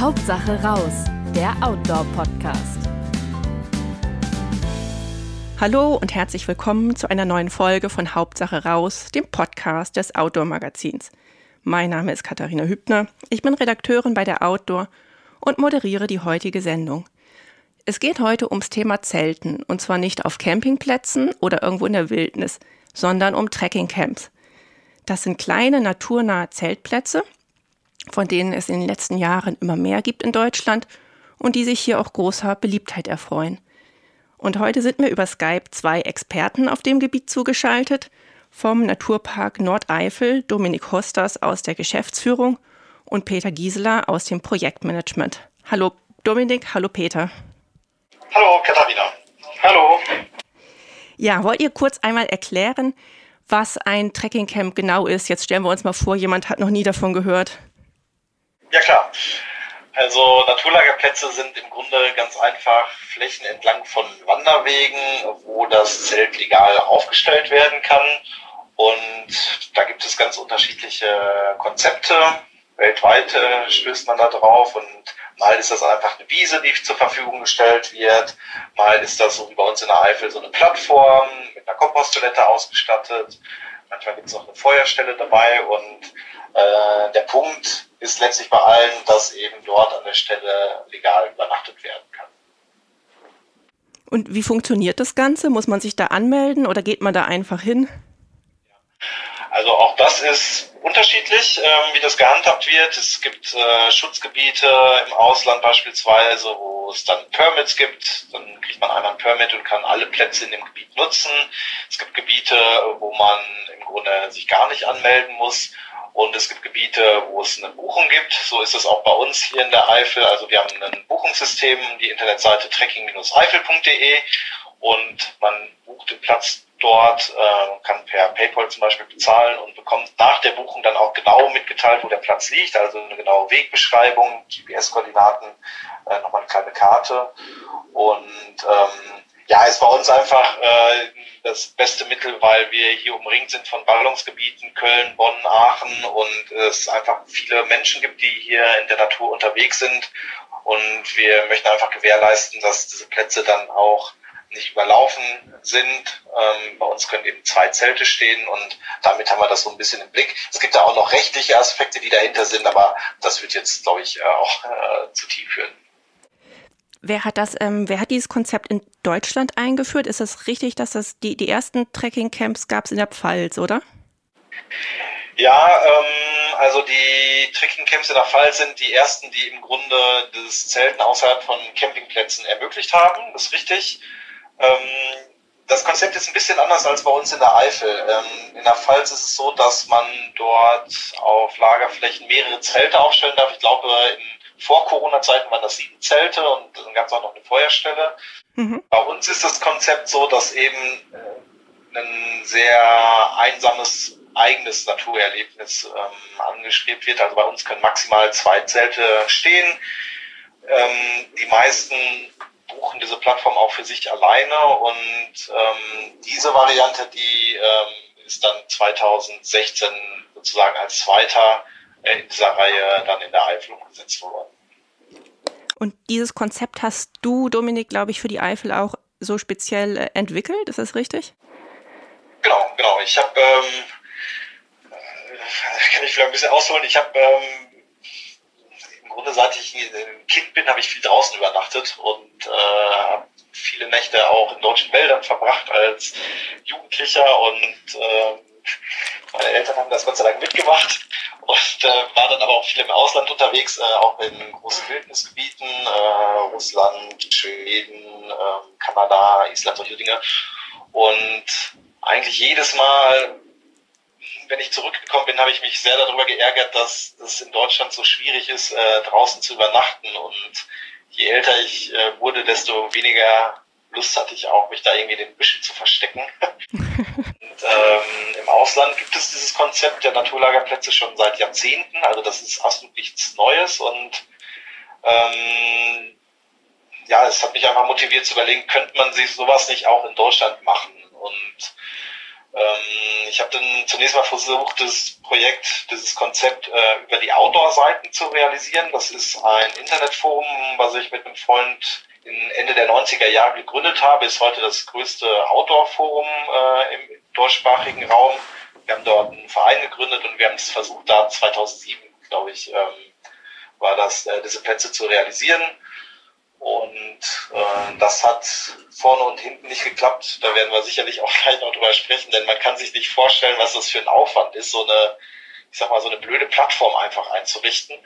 Hauptsache raus, der Outdoor-Podcast. Hallo und herzlich willkommen zu einer neuen Folge von Hauptsache raus, dem Podcast des Outdoor-Magazins. Mein Name ist Katharina Hübner, ich bin Redakteurin bei der Outdoor und moderiere die heutige Sendung. Es geht heute ums Thema Zelten und zwar nicht auf Campingplätzen oder irgendwo in der Wildnis, sondern um Trekkingcamps. Das sind kleine naturnahe Zeltplätze, von denen es in den letzten Jahren immer mehr gibt in Deutschland und die sich hier auch großer Beliebtheit erfreuen. Und heute sind mir über Skype zwei Experten auf dem Gebiet zugeschaltet. Vom Naturpark Nordeifel Dominik Hosters aus der Geschäftsführung und Peter Gieseler aus dem Projektmanagement. Hallo Dominik, hallo Peter. Hallo Katharina. Hallo. Ja, wollt ihr kurz einmal erklären, was ein Trekkingcamp genau ist? Jetzt stellen wir uns mal vor, jemand hat noch nie davon gehört. Ja klar. Also Naturlagerplätze sind im Grunde ganz einfach Flächen entlang von Wanderwegen, wo das Zelt legal aufgestellt werden kann. Und da gibt es ganz unterschiedliche Konzepte. Weltweit stößt man da drauf und mal ist das einfach eine Wiese, die zur Verfügung gestellt wird. Mal ist das so wie bei uns in der Eifel so eine Plattform mit einer Komposttoilette ausgestattet. Manchmal gibt es noch eine Feuerstelle dabei und äh, der Punkt ist letztlich bei allen, dass eben dort an der Stelle legal übernachtet werden kann. Und wie funktioniert das Ganze? Muss man sich da anmelden oder geht man da einfach hin? Also auch das ist unterschiedlich, ähm, wie das gehandhabt wird. Es gibt äh, Schutzgebiete im Ausland beispielsweise, wo es dann Permits gibt. Dann kriegt man einmal ein Permit und kann alle Plätze in dem Gebiet nutzen. Es gibt Gebiete, wo man im Grunde sich gar nicht anmelden muss. Und es gibt Gebiete, wo es eine Buchung gibt. So ist es auch bei uns hier in der Eifel. Also wir haben ein Buchungssystem, die Internetseite trekking-eifel.de und man bucht den Platz dort, äh, kann per PayPal zum Beispiel bezahlen und bekommt nach der Buchung dann auch genau mitgeteilt, wo der Platz liegt, also eine genaue Wegbeschreibung, GPS-Koordinaten, äh, nochmal eine kleine Karte. Und ähm, ja, ist bei uns einfach äh, das beste Mittel, weil wir hier umringt sind von Ballungsgebieten, Köln, Bonn, Aachen und es einfach viele Menschen gibt, die hier in der Natur unterwegs sind. Und wir möchten einfach gewährleisten, dass diese Plätze dann auch nicht überlaufen sind. Ähm, bei uns können eben zwei Zelte stehen und damit haben wir das so ein bisschen im Blick. Es gibt da auch noch rechtliche Aspekte, die dahinter sind, aber das wird jetzt, glaube ich, äh, auch äh, zu tief führen. Wer hat das, ähm, wer hat dieses Konzept in Deutschland eingeführt? Ist es richtig, dass das die, die ersten Trekkingcamps gab es in der Pfalz, oder? Ja, ähm, also die Trekkingcamps in der Pfalz sind die ersten, die im Grunde das Zelten außerhalb von Campingplätzen ermöglicht haben. Das ist richtig. Ähm, das Konzept ist ein bisschen anders als bei uns in der Eifel. Ähm, in der Pfalz ist es so, dass man dort auf Lagerflächen mehrere Zelte aufstellen darf. Ich glaube, in vor Corona-Zeiten waren das sieben Zelte und dann gab es auch noch eine Feuerstelle. Mhm. Bei uns ist das Konzept so, dass eben äh, ein sehr einsames eigenes Naturerlebnis ähm, angestrebt wird. Also bei uns können maximal zwei Zelte stehen. Ähm, die meisten buchen diese Plattform auch für sich alleine und ähm, diese Variante, die ähm, ist dann 2016 sozusagen als zweiter in dieser Reihe dann in der Eifel umgesetzt worden. Und dieses Konzept hast du, Dominik, glaube ich, für die Eifel auch so speziell äh, entwickelt, ist das richtig? Genau, genau. Ich habe, ähm, äh, kann ich vielleicht ein bisschen ausholen, ich habe ähm, Grunde, seit ich ein Kind bin, habe ich viel draußen übernachtet und äh, habe viele Nächte auch in deutschen Wäldern verbracht als Jugendlicher und äh, meine Eltern haben das Gott sei Dank mitgemacht und äh, war dann aber auch viel im Ausland unterwegs, äh, auch in großen Wildnisgebieten, äh, Russland, Schweden, äh, Kanada, Island, solche Dinge. Und eigentlich jedes Mal wenn ich zurückgekommen bin, habe ich mich sehr darüber geärgert, dass es in Deutschland so schwierig ist, äh, draußen zu übernachten. Und je älter ich äh, wurde, desto weniger Lust hatte ich auch, mich da irgendwie den Büschen zu verstecken. und, ähm, Im Ausland gibt es dieses Konzept der Naturlagerplätze schon seit Jahrzehnten. Also das ist absolut nichts Neues. Und ähm, ja, es hat mich einfach motiviert zu überlegen, könnte man sich sowas nicht auch in Deutschland machen? Und Ähm, ich habe dann zunächst mal versucht, das Projekt, dieses Konzept äh, über die Outdoor-Seiten zu realisieren. Das ist ein Internetforum, was ich mit einem Freund Ende der 90er Jahre gegründet habe, ist heute das größte Outdoor-Forum äh, im deutschsprachigen Raum. Wir haben dort einen Verein gegründet und wir haben es versucht, da 2007, glaube ich, ähm, war das, äh, diese Plätze zu realisieren. Und äh, das hat vorne und hinten nicht geklappt. Da werden wir sicherlich auch gleich noch drüber sprechen, denn man kann sich nicht vorstellen, was das für ein Aufwand ist, so eine, ich sag mal, so eine blöde Plattform einfach einzurichten.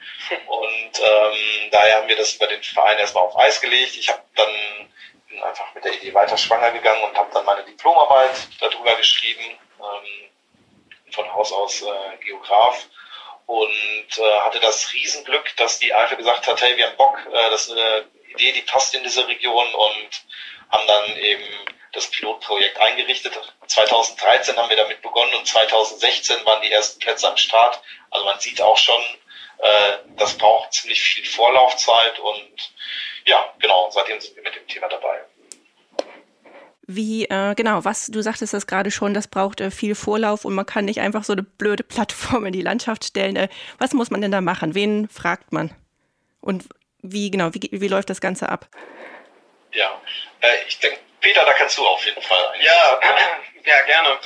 Und ähm, daher haben wir das über den Verein erstmal auf Eis gelegt. Ich habe dann bin einfach mit der Idee weiter schwanger gegangen und habe dann meine Diplomarbeit darüber geschrieben, ähm, von Haus aus äh, Geograf und äh, hatte das Riesenglück, dass die Eifel gesagt hat, hey, wir haben Bock, äh, das ist eine Idee, die passt in diese Region und haben dann eben das Pilotprojekt eingerichtet. 2013 haben wir damit begonnen und 2016 waren die ersten Plätze am Start. Also man sieht auch schon, äh, das braucht ziemlich viel Vorlaufzeit und ja, genau, seitdem sind wir mit dem Thema dabei. Wie, äh, genau, was, du sagtest das gerade schon, das braucht äh, viel Vorlauf und man kann nicht einfach so eine blöde Plattform in die Landschaft stellen. Äh, was muss man denn da machen? Wen fragt man? Und wie, genau, wie, wie läuft das Ganze ab? Ja, äh, ich denke, Peter, da kannst du auf jeden Fall. Ja, ja, gerne.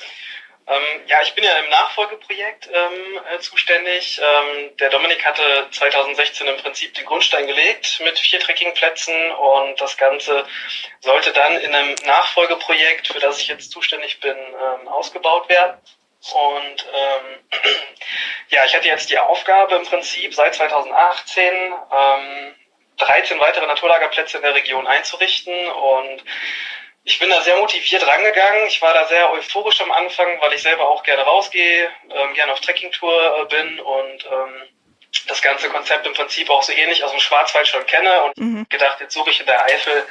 Ähm, ja, ich bin ja im Nachfolgeprojekt ähm, äh, zuständig. Ähm, der Dominik hatte 2016 im Prinzip den Grundstein gelegt mit vier Trekkingplätzen und das Ganze sollte dann in einem Nachfolgeprojekt, für das ich jetzt zuständig bin, ähm, ausgebaut werden. Und ähm, ja, ich hatte jetzt die Aufgabe im Prinzip seit 2018 13 weitere Naturlagerplätze in der Region einzurichten und ich bin da sehr motiviert rangegangen. Ich war da sehr euphorisch am Anfang, weil ich selber auch gerne rausgehe, ähm, gerne auf Trekkingtour äh, bin und ähm, das ganze Konzept im Prinzip auch so ähnlich aus dem Schwarzwald schon kenne und mhm. gedacht, jetzt suche ich in der Eifel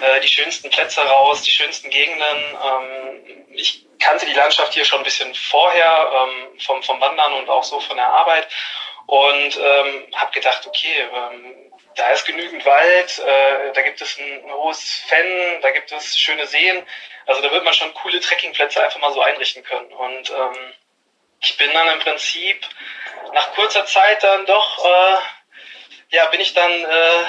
äh, die schönsten Plätze raus, die schönsten Gegenden. Ähm, ich kannte die Landschaft hier schon ein bisschen vorher ähm, vom, vom Wandern und auch so von der Arbeit und ähm, habe gedacht, okay, ähm, da ist genügend Wald, äh, da gibt es ein, ein hohes Fenn, da gibt es schöne Seen. Also da wird man schon coole Trekkingplätze einfach mal so einrichten können. Und ähm, ich bin dann im Prinzip nach kurzer Zeit dann doch, äh, ja, bin ich dann äh,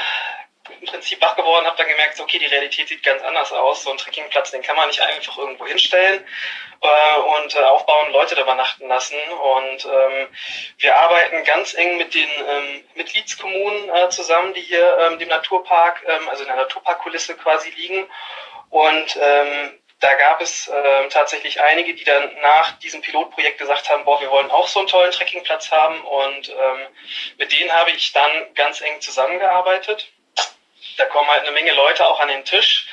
im Prinzip wach geworden, habe dann gemerkt, okay, die Realität sieht ganz anders aus. So ein Trekkingplatz, den kann man nicht einfach irgendwo hinstellen äh, und äh, aufbauen, Leute da übernachten lassen. Und ähm, wir arbeiten ganz eng mit den ähm, Mitgliedskommunen äh, zusammen, die hier ähm, dem Naturpark, ähm, also in der Naturparkkulisse quasi liegen. Und ähm, da gab es äh, tatsächlich einige, die dann nach diesem Pilotprojekt gesagt haben, boah, wir wollen auch so einen tollen Trekkingplatz haben. Und ähm, mit denen habe ich dann ganz eng zusammengearbeitet. Da kommen halt eine Menge Leute auch an den Tisch,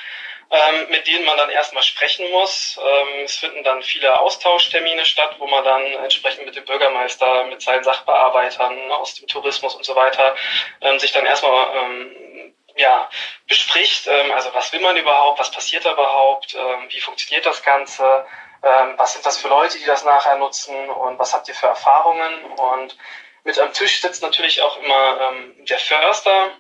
ähm, mit denen man dann erstmal sprechen muss. Ähm, es finden dann viele Austauschtermine statt, wo man dann entsprechend mit dem Bürgermeister, mit seinen Sachbearbeitern aus dem Tourismus und so weiter ähm, sich dann erstmal ähm, ja, bespricht, ähm, also was will man überhaupt, was passiert da überhaupt, ähm, wie funktioniert das Ganze, was sind das für Leute, die das nachher nutzen und was habt ihr für Erfahrungen und mit am Tisch sitzt natürlich auch immer der Förster,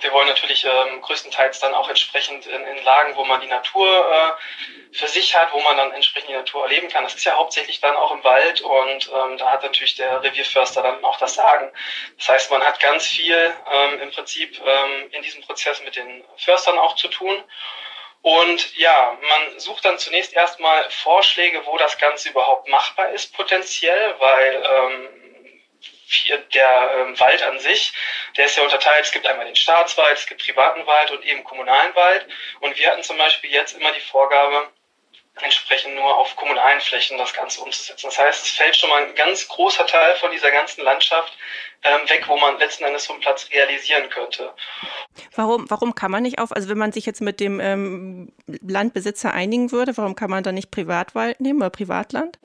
wir wollen natürlich ähm, größtenteils dann auch entsprechend in, in Lagen, wo man die Natur äh, für sich hat, wo man dann entsprechend die Natur erleben kann. Das ist ja hauptsächlich dann auch im Wald und ähm, da hat natürlich der Revierförster dann auch das Sagen. Das heißt, man hat ganz viel ähm, im Prinzip ähm, in diesem Prozess mit den Förstern auch zu tun. Und ja, man sucht dann zunächst erstmal Vorschläge, wo das Ganze überhaupt machbar ist, potenziell, weil ähm, der ähm, Wald an sich, der ist ja unterteilt. Es gibt einmal den Staatswald, es gibt privaten Wald und eben kommunalen Wald. Und wir hatten zum Beispiel jetzt immer die Vorgabe, entsprechend nur auf kommunalen Flächen das Ganze umzusetzen. Das heißt, es fällt schon mal ein ganz großer Teil von dieser ganzen Landschaft ähm, weg, wo man letzten Endes so einen Platz realisieren könnte. Warum, warum kann man nicht auf, also wenn man sich jetzt mit dem ähm, Landbesitzer einigen würde, warum kann man dann nicht Privatwald nehmen oder Privatland?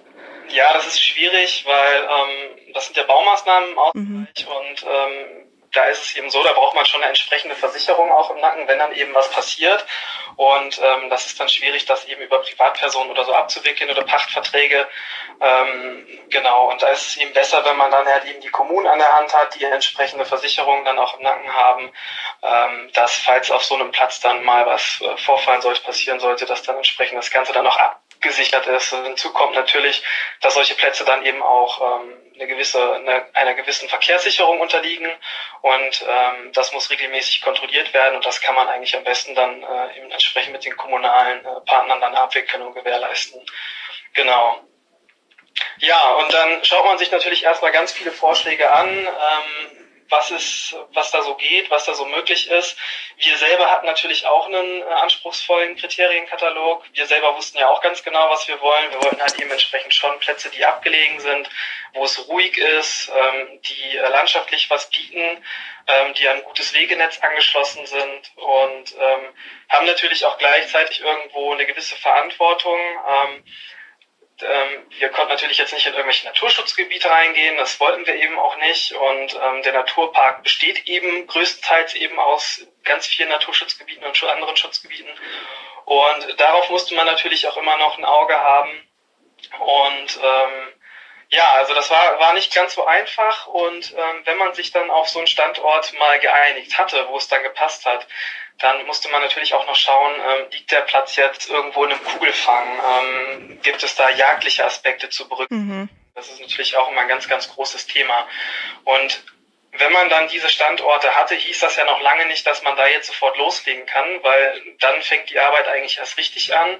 Ja, das ist schwierig, weil ähm, das sind ja Baumaßnahmen im Ausgleich mhm. und ähm, da ist es eben so, da braucht man schon eine entsprechende Versicherung auch im Nacken, wenn dann eben was passiert. Und ähm, das ist dann schwierig, das eben über Privatpersonen oder so abzuwickeln oder Pachtverträge. Ähm, genau, und da ist es eben besser, wenn man dann halt eben die Kommunen an der Hand hat, die entsprechende Versicherungen dann auch im Nacken haben, ähm, dass falls auf so einem Platz dann mal was äh, vorfallen sollte, passieren sollte, dass dann entsprechend das Ganze dann auch ab gesichert ist. Hinzu kommt natürlich, dass solche Plätze dann eben auch ähm, eine gewisse, eine, einer gewissen Verkehrssicherung unterliegen und ähm, das muss regelmäßig kontrolliert werden und das kann man eigentlich am besten dann äh, eben entsprechend mit den kommunalen äh, Partnern dann abwickeln und gewährleisten. Genau. Ja, und dann schaut man sich natürlich erstmal ganz viele Vorschläge an. Ähm, was ist, was da so geht, was da so möglich ist. Wir selber hatten natürlich auch einen äh, anspruchsvollen Kriterienkatalog. Wir selber wussten ja auch ganz genau, was wir wollen. Wir wollten halt eben entsprechend schon Plätze, die abgelegen sind, wo es ruhig ist, ähm, die äh, landschaftlich was bieten, ähm, die an ein gutes Wegenetz angeschlossen sind und ähm, haben natürlich auch gleichzeitig irgendwo eine gewisse Verantwortung. Ähm, wir konnten natürlich jetzt nicht in irgendwelche Naturschutzgebiete reingehen, das wollten wir eben auch nicht. Und ähm, der Naturpark besteht eben größtenteils eben aus ganz vielen Naturschutzgebieten und anderen Schutzgebieten. Und darauf musste man natürlich auch immer noch ein Auge haben. Und ähm, ja, also das war, war nicht ganz so einfach. Und ähm, wenn man sich dann auf so einen Standort mal geeinigt hatte, wo es dann gepasst hat, dann musste man natürlich auch noch schauen, ähm, liegt der Platz jetzt irgendwo in einem Kugelfang? Ähm, gibt es da jagdliche Aspekte zu berücksichtigen? Mhm. Das ist natürlich auch immer ein ganz, ganz großes Thema. Und wenn man dann diese Standorte hatte, hieß das ja noch lange nicht, dass man da jetzt sofort loslegen kann, weil dann fängt die Arbeit eigentlich erst richtig an.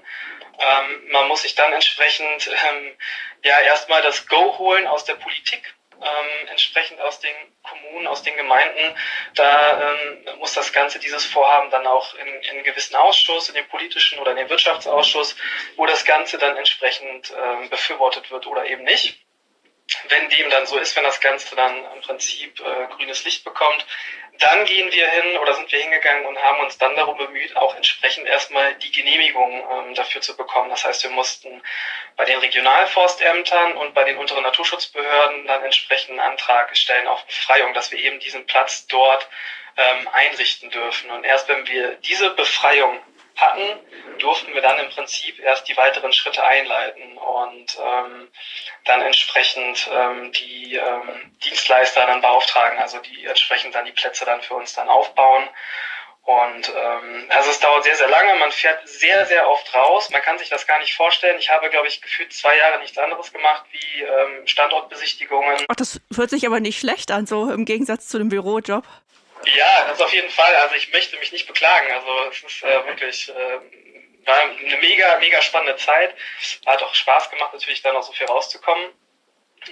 Ähm, man muss sich dann entsprechend ähm, ja erstmal das Go holen aus der Politik ähm, entsprechend aus den Kommunen, aus den Gemeinden. Da ähm, muss das Ganze, dieses Vorhaben dann auch in, in einen gewissen Ausschuss, in den politischen oder in den Wirtschaftsausschuss, wo das Ganze dann entsprechend ähm, befürwortet wird oder eben nicht wenn dem dann so ist, wenn das Ganze dann im Prinzip äh, grünes Licht bekommt, dann gehen wir hin oder sind wir hingegangen und haben uns dann darum bemüht, auch entsprechend erstmal die Genehmigung ähm, dafür zu bekommen. Das heißt, wir mussten bei den Regionalforstämtern und bei den unteren Naturschutzbehörden dann entsprechend einen Antrag stellen auf Befreiung, dass wir eben diesen Platz dort ähm, einrichten dürfen. Und erst wenn wir diese Befreiung hatten, durften wir dann im Prinzip erst die weiteren Schritte einleiten und ähm, dann entsprechend ähm, die ähm, Dienstleister dann beauftragen, also die entsprechend dann die Plätze dann für uns dann aufbauen. Und ähm, also es dauert sehr, sehr lange, man fährt sehr, sehr oft raus, man kann sich das gar nicht vorstellen. Ich habe, glaube ich, gefühlt zwei Jahre nichts anderes gemacht wie ähm, Standortbesichtigungen. Ach, das hört sich aber nicht schlecht an, so im Gegensatz zu dem Bürojob. Ja, das auf jeden Fall. Also ich möchte mich nicht beklagen. Also es ist äh, wirklich äh, war eine mega, mega spannende Zeit. Hat auch Spaß gemacht, natürlich dann noch so viel rauszukommen.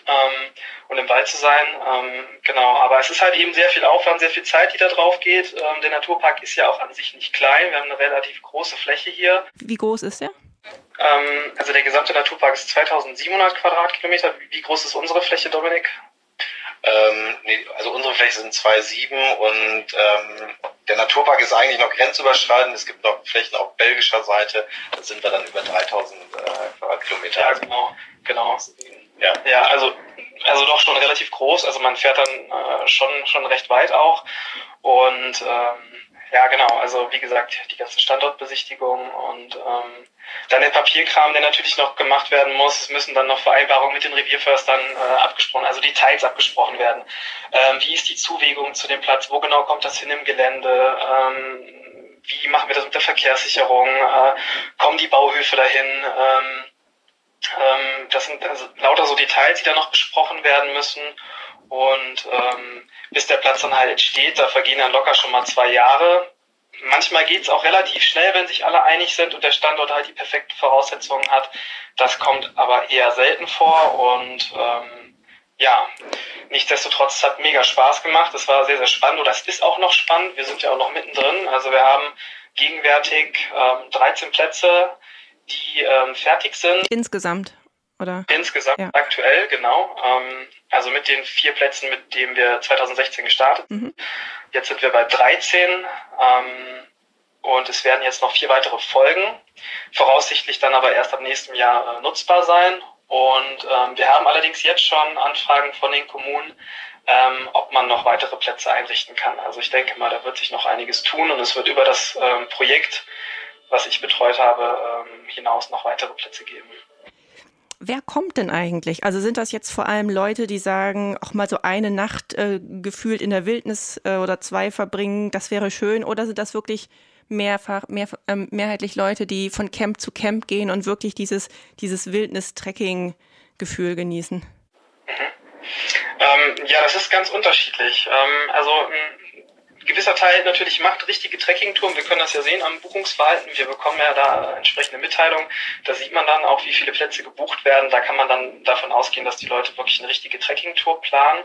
Ähm, und im Wald zu sein. Ähm, genau, aber es ist halt eben sehr viel Aufwand, sehr viel Zeit, die da drauf geht. Ähm, der Naturpark ist ja auch an sich nicht klein. Wir haben eine relativ große Fläche hier. Wie groß ist der? Ähm, also der gesamte Naturpark ist 2700 Quadratkilometer. Wie groß ist unsere Fläche, Dominik? Ähm, nee, also unsere Fläche sind 2,7 und ähm, der Naturpark ist eigentlich noch grenzüberschreitend. Es gibt noch Flächen auf belgischer Seite. Da sind wir dann über 3000 äh, Quadratkilometer. Ja, genau. genau. Ja. ja, also, also doch schon relativ groß. Also man fährt dann äh, schon, schon recht weit auch. Und ähm, ja, genau. Also wie gesagt, die ganze Standortbesichtigung und ähm, dann der Papierkram, der natürlich noch gemacht werden muss. Es müssen dann noch Vereinbarungen mit den Revierförstern äh, abgesprochen, also Details abgesprochen werden. Ähm, wie ist die Zuwegung zu dem Platz? Wo genau kommt das hin im Gelände? Ähm, wie machen wir das mit der Verkehrssicherung? Äh, kommen die Bauhöfe dahin? Ähm, ähm, das sind also lauter so Details, die da noch besprochen werden müssen. Und ähm, bis der Platz dann halt steht, da vergehen dann locker schon mal zwei Jahre. Manchmal geht es auch relativ schnell, wenn sich alle einig sind und der Standort halt die perfekten Voraussetzungen hat. Das kommt aber eher selten vor und ähm, ja, nichtsdestotrotz, es hat mega Spaß gemacht. Es war sehr, sehr spannend oder es ist auch noch spannend. Wir sind ja auch noch mittendrin. Also wir haben gegenwärtig ähm, 13 Plätze, die ähm, fertig sind. Insgesamt, oder? Insgesamt ja. aktuell, genau. Ähm, also mit den vier Plätzen, mit denen wir 2016 gestartet sind. Mhm. Jetzt sind wir bei 13 ähm, und es werden jetzt noch vier weitere folgen. Voraussichtlich dann aber erst ab nächstem Jahr äh, nutzbar sein. Und ähm, wir haben allerdings jetzt schon Anfragen von den Kommunen, ähm, ob man noch weitere Plätze einrichten kann. Also ich denke mal, da wird sich noch einiges tun und es wird über das ähm, Projekt, was ich betreut habe, ähm, hinaus noch weitere Plätze geben. Wer kommt denn eigentlich? Also sind das jetzt vor allem Leute, die sagen, auch mal so eine Nacht äh, gefühlt in der Wildnis äh, oder zwei verbringen, das wäre schön? Oder sind das wirklich mehrfach, mehr, ähm, mehrheitlich Leute, die von Camp zu Camp gehen und wirklich dieses, dieses Wildnis-Trekking-Gefühl genießen? Mhm. Ähm, ja, das ist ganz unterschiedlich. Ähm, also gewisser Teil natürlich macht richtige Trekkingtouren. Wir können das ja sehen am Buchungsverhalten. Wir bekommen ja da entsprechende Mitteilungen. Da sieht man dann auch, wie viele Plätze gebucht werden. Da kann man dann davon ausgehen, dass die Leute wirklich eine richtige Trekkingtour planen.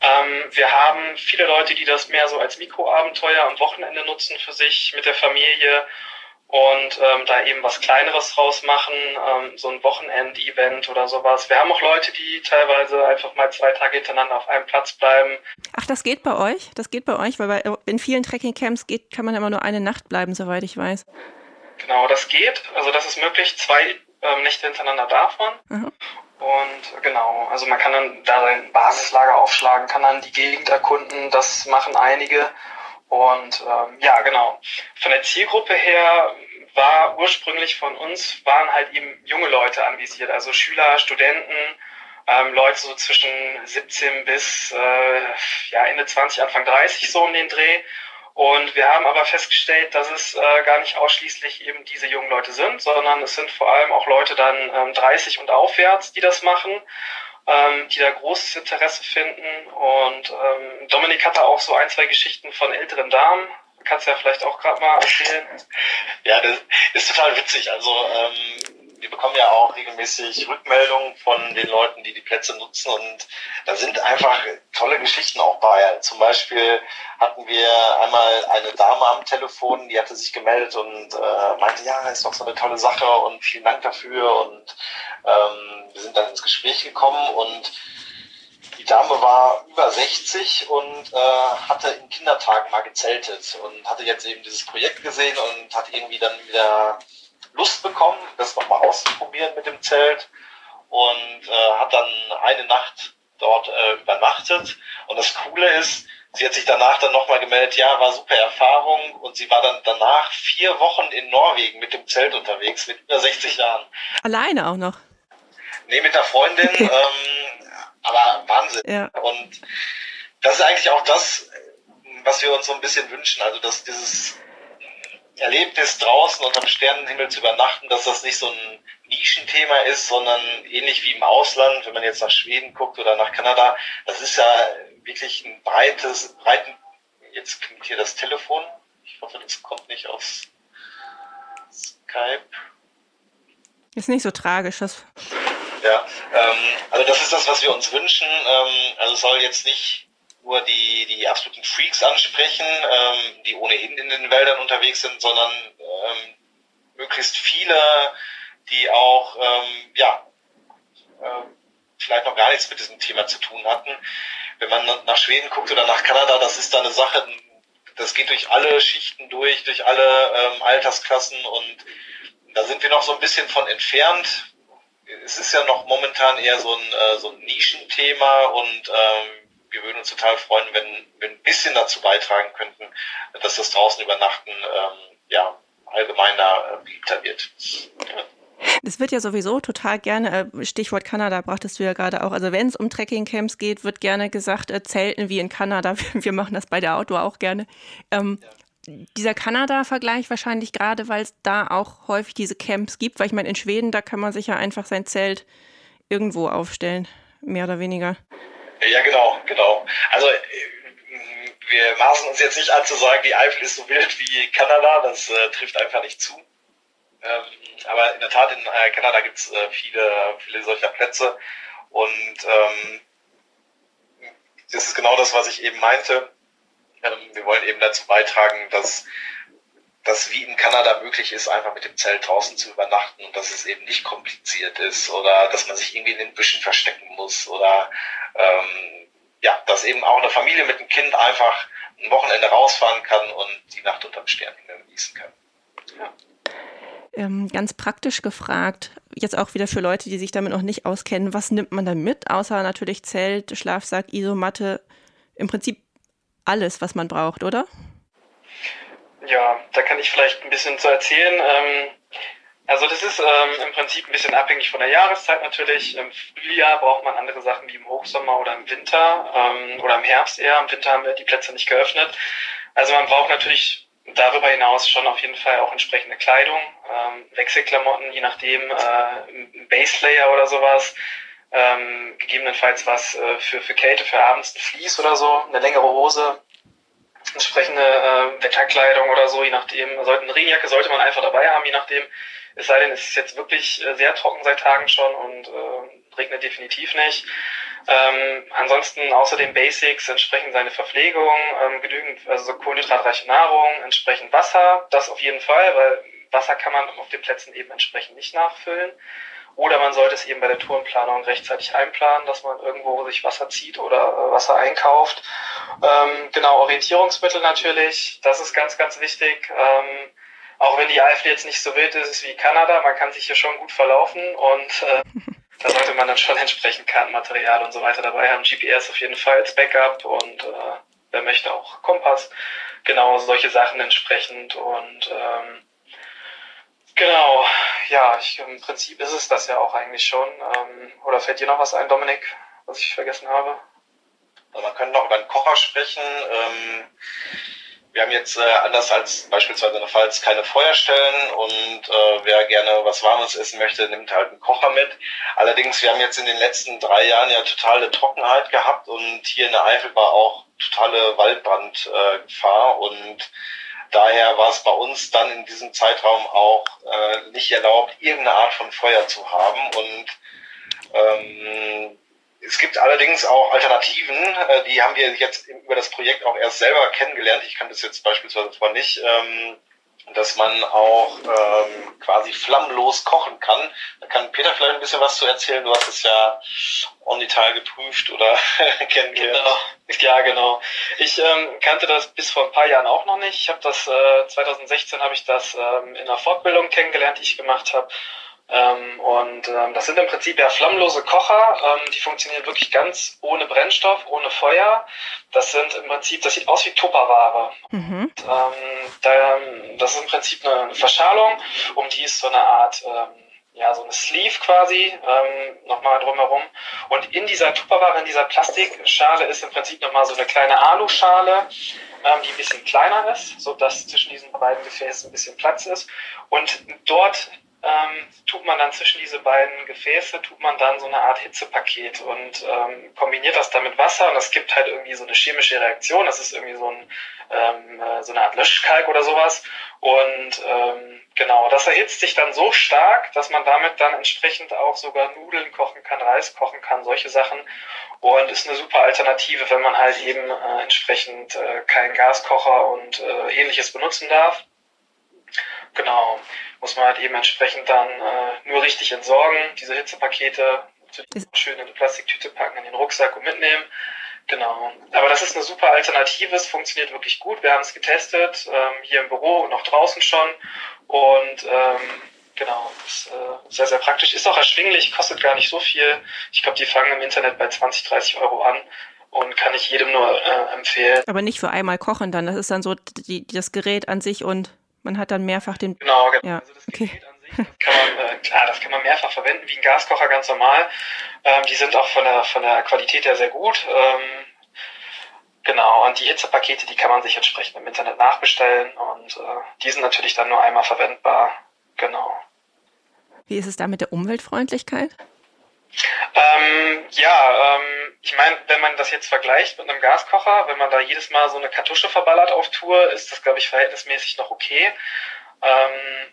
Ähm, wir haben viele Leute, die das mehr so als Mikroabenteuer am Wochenende nutzen für sich mit der Familie und ähm, da eben was Kleineres draus machen, ähm, so ein Wochenend-Event oder sowas. Wir haben auch Leute, die teilweise einfach mal zwei Tage hintereinander auf einem Platz bleiben. Ach, das geht bei euch? Das geht bei euch, weil bei, in vielen Trekking-Camps geht, kann man immer nur eine Nacht bleiben, soweit ich weiß. Genau, das geht. Also das ist möglich. Zwei ähm, Nächte hintereinander darf man. Aha. Und genau, also man kann dann da sein Basislager aufschlagen, kann dann die Gegend erkunden. Das machen einige. Und ähm, ja, genau. Von der Zielgruppe her war ursprünglich von uns, waren halt eben junge Leute anvisiert, also Schüler, Studenten, ähm, Leute so zwischen 17 bis äh, ja, Ende 20, Anfang 30 so um den Dreh. Und wir haben aber festgestellt, dass es äh, gar nicht ausschließlich eben diese jungen Leute sind, sondern es sind vor allem auch Leute dann ähm, 30 und aufwärts, die das machen ähm, die da großes Interesse finden. Und ähm, Dominik hatte auch so ein, zwei Geschichten von älteren Damen. Kannst ja vielleicht auch gerade mal erzählen. Ja, das ist total witzig. Also ähm, wir bekommen ja auch regelmäßig Rückmeldungen von den Leuten, die die Plätze nutzen und da sind einfach tolle Geschichten auch bei. Zum Beispiel hatten wir einmal eine Dame am Telefon, die hatte sich gemeldet und äh, meinte, ja, ist doch so eine tolle Sache und vielen Dank dafür und ähm, wir sind dann ins Gespräch gekommen und die Dame war über 60 und äh, hatte in Kindertagen mal gezeltet und hatte jetzt eben dieses Projekt gesehen und hat irgendwie dann wieder Lust bekommen, das nochmal auszuprobieren mit dem Zelt und äh, hat dann eine Nacht dort äh, übernachtet. Und das Coole ist, sie hat sich danach dann nochmal gemeldet, ja, war super Erfahrung und sie war dann danach vier Wochen in Norwegen mit dem Zelt unterwegs, mit über 60 Jahren. Alleine auch noch? Nee, mit einer Freundin, okay. ähm, aber Wahnsinn. Ja. Und das ist eigentlich auch das, was wir uns so ein bisschen wünschen, also dass dieses Erlebnis draußen unterm Sternenhimmel zu übernachten, dass das nicht so ein Nischenthema ist, sondern ähnlich wie im Ausland, wenn man jetzt nach Schweden guckt oder nach Kanada, das ist ja wirklich ein breites, breiten, jetzt klingt hier das Telefon. Ich hoffe, das kommt nicht aus Skype. Ist nicht so tragisch, das. Ja, ähm, also das ist das, was wir uns wünschen. Ähm, also es soll jetzt nicht nur die, die absoluten Freaks ansprechen, ähm, die ohnehin in den Wäldern unterwegs sind, sondern ähm, möglichst viele, die auch, ähm, ja, äh, vielleicht noch gar nichts mit diesem Thema zu tun hatten. Wenn man nach Schweden guckt oder nach Kanada, das ist da eine Sache, das geht durch alle Schichten durch, durch alle ähm, Altersklassen und da sind wir noch so ein bisschen von entfernt. Es ist ja noch momentan eher so ein, äh, so ein Nischenthema und ähm, wir würden uns total freuen, wenn wir ein bisschen dazu beitragen könnten, dass das draußen übernachten ähm, ja, allgemeiner äh, beliebter wird. Es wird ja sowieso total gerne, äh, Stichwort Kanada brachtest du ja gerade auch, also wenn es um Trekkingcamps geht, wird gerne gesagt, äh, Zelten wie in Kanada, wir machen das bei der Outdoor auch gerne. Ähm, ja. Dieser Kanada-Vergleich wahrscheinlich gerade, weil es da auch häufig diese Camps gibt, weil ich meine, in Schweden, da kann man sich ja einfach sein Zelt irgendwo aufstellen, mehr oder weniger. Ja, genau, genau. Also äh, wir maßen uns jetzt nicht an zu sagen, die Eifel ist so wild wie Kanada, das äh, trifft einfach nicht zu. Ähm, aber in der Tat, in äh, Kanada gibt es äh, viele, viele solcher Plätze und ähm, das ist genau das, was ich eben meinte. Ähm, wir wollen eben dazu beitragen, dass das wie in Kanada möglich ist, einfach mit dem Zelt draußen zu übernachten und dass es eben nicht kompliziert ist oder dass man sich irgendwie in den Büschen verstecken muss oder ähm, ja, dass eben auch eine Familie mit einem Kind einfach ein Wochenende rausfahren kann und die Nacht unterm Sternenhimmel genießen kann. Ja. Ähm, ganz praktisch gefragt, jetzt auch wieder für Leute, die sich damit noch nicht auskennen, was nimmt man da mit, außer natürlich Zelt, Schlafsack, Isomatte, im Prinzip alles, was man braucht, oder? Ja, da kann ich vielleicht ein bisschen zu erzählen. Ähm, also das ist ähm, im Prinzip ein bisschen abhängig von der Jahreszeit natürlich. Im Frühjahr braucht man andere Sachen wie im Hochsommer oder im Winter ähm, oder im Herbst eher. Im Winter haben wir die Plätze nicht geöffnet. Also man braucht natürlich darüber hinaus schon auf jeden Fall auch entsprechende Kleidung, ähm, Wechselklamotten, je nachdem, äh, Base Layer oder sowas. Ähm, gegebenenfalls was äh, für, für Kälte, für abends ein Vlies oder so, eine längere Hose, entsprechende äh, Wetterkleidung oder so, je nachdem. Sollte, eine Regenjacke sollte man einfach dabei haben, je nachdem. Es sei denn, es ist jetzt wirklich äh, sehr trocken seit Tagen schon und äh, regnet definitiv nicht. Ähm, ansonsten außer den Basics entsprechend seine Verpflegung, ähm, genügend, also so kohlenhydratreiche Nahrung, entsprechend Wasser, das auf jeden Fall, weil Wasser kann man auf den Plätzen eben entsprechend nicht nachfüllen. Oder man sollte es eben bei der Tourenplanung rechtzeitig einplanen, dass man irgendwo sich Wasser zieht oder äh, Wasser einkauft. Ähm, genau, Orientierungsmittel natürlich, das ist ganz, ganz wichtig. Ähm, auch wenn die Eifel jetzt nicht so wild ist wie Kanada, man kann sich hier schon gut verlaufen und äh, da sollte man dann schon entsprechend Kartenmaterial und so weiter dabei haben. GPS auf jeden Fall als Backup und äh, wer möchte auch Kompass. Genau, solche Sachen entsprechend und ähm, genau, ja, ich, im Prinzip ist es das ja auch eigentlich schon. Ähm, oder fällt dir noch was ein, Dominik, was ich vergessen habe? Also man könnte noch über einen Kocher sprechen. Ähm, wir haben jetzt äh, anders als beispielsweise in der Pfalz keine Feuerstellen und äh, wer gerne was Warmes essen möchte, nimmt halt einen Kocher mit. Allerdings, wir haben jetzt in den letzten drei Jahren ja totale Trockenheit gehabt und hier in der Eifel war auch totale Waldbrandgefahr äh, und daher war es bei uns dann in diesem Zeitraum auch äh, nicht erlaubt, irgendeine Art von Feuer zu haben und ähm, es gibt allerdings auch Alternativen, äh, die haben wir jetzt über das Projekt auch erst selber kennengelernt. Ich kann das jetzt beispielsweise zwar nicht, ähm, dass man auch ähm, quasi flammenlos kochen kann. Da kann Peter vielleicht ein bisschen was zu erzählen. Du hast es ja on Detail geprüft oder kennengelernt. Genau. Ja, genau. Ich ähm, kannte das bis vor ein paar Jahren auch noch nicht. Ich habe das äh, 2016 habe ich das ähm, in einer Fortbildung kennengelernt, die ich gemacht habe. Ähm, und ähm, das sind im Prinzip ja flammlose Kocher, ähm, die funktionieren wirklich ganz ohne Brennstoff, ohne Feuer. Das sind im Prinzip, das sieht aus wie Tupperware. Mhm. Und, ähm, da, das ist im Prinzip eine Verschalung, um die ist so eine Art ähm, ja, so eine Sleeve quasi, ähm, nochmal drumherum. Und in dieser Tupperware, in dieser Plastikschale ist im Prinzip nochmal so eine kleine Aluschale, ähm, die ein bisschen kleiner ist, so dass zwischen diesen beiden Gefäßen ein bisschen Platz ist. Und dort ähm, tut man dann zwischen diese beiden Gefäße, tut man dann so eine Art Hitzepaket und ähm, kombiniert das dann mit Wasser und das gibt halt irgendwie so eine chemische Reaktion. Das ist irgendwie so, ein, ähm, äh, so eine Art Löschkalk oder sowas. Und ähm, genau, das erhitzt sich dann so stark, dass man damit dann entsprechend auch sogar Nudeln kochen kann, Reis kochen kann, solche Sachen. Und ist eine super Alternative, wenn man halt eben äh, entsprechend äh, keinen Gaskocher und äh, ähnliches benutzen darf. Genau muss man halt eben entsprechend dann äh, nur richtig entsorgen, diese Hitzepakete schön in eine Plastiktüte packen, in den Rucksack und mitnehmen. Genau. Aber das ist eine super Alternative. Es funktioniert wirklich gut. Wir haben es getestet, ähm, hier im Büro und auch draußen schon. Und ähm, genau, ist äh, sehr, sehr praktisch. Ist auch erschwinglich, kostet gar nicht so viel. Ich glaube, die fangen im Internet bei 20, 30 Euro an und kann ich jedem nur äh, empfehlen. Aber nicht für einmal kochen dann. Das ist dann so die, das Gerät an sich und man hat dann mehrfach den. Genau, genau. Ja. Also das okay. Gerät an sich, das kann man, äh, klar, das kann man mehrfach verwenden, wie ein Gaskocher ganz normal. Ähm, die sind auch von der, von der Qualität her sehr gut. Ähm, genau, und die Hitzepakete, die kann man sich entsprechend im Internet nachbestellen und äh, die sind natürlich dann nur einmal verwendbar. Genau. Wie ist es da mit der Umweltfreundlichkeit? Ähm, ja, ähm, ich meine, wenn man das jetzt vergleicht mit einem Gaskocher, wenn man da jedes Mal so eine Kartusche verballert auf Tour, ist das, glaube ich, verhältnismäßig noch okay. Ähm,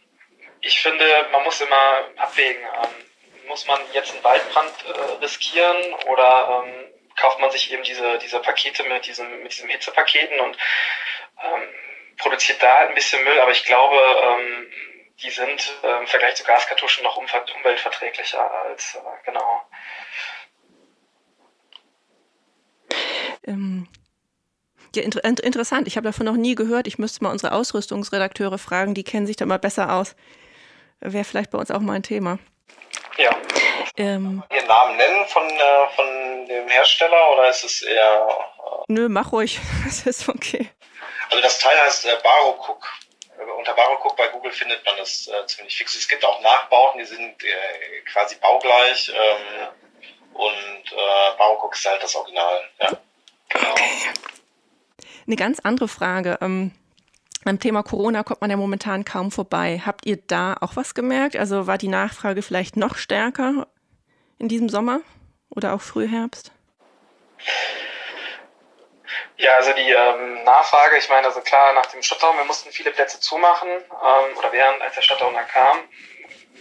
ich finde, man muss immer abwägen. Ähm, muss man jetzt einen Waldbrand äh, riskieren oder ähm, kauft man sich eben diese, diese Pakete mit diesem, mit diesem Hitzepaketen und ähm, produziert da halt ein bisschen Müll, aber ich glaube, ähm, die sind äh, im Vergleich zu Gaskartuschen noch umweltverträglicher als äh, genau. Ähm, ja, inter interessant. Ich habe davon noch nie gehört. Ich müsste mal unsere Ausrüstungsredakteure fragen. Die kennen sich da mal besser aus. Wäre vielleicht bei uns auch mal ein Thema. Ja. Ähm, Ihren Namen nennen von, äh, von dem Hersteller oder ist es eher. Äh Nö, mach ruhig. Das ist okay. Also das Teil heißt äh, Baro Cook unter Barokok bei Google findet man das äh, ziemlich fix. Es gibt auch Nachbauten, die sind äh, quasi baugleich. Ähm, und äh, Barokok ist halt das Original. Ja, genau. Eine ganz andere Frage. Ähm, Beim Thema Corona kommt man ja momentan kaum vorbei. Habt ihr da auch was gemerkt? Also war die Nachfrage vielleicht noch stärker in diesem Sommer oder auch Frühherbst? Ja, also die ähm, Nachfrage, ich meine, also klar, nach dem Shutdown, wir mussten viele Plätze zumachen, ähm, oder während, als der Shutdown dann kam.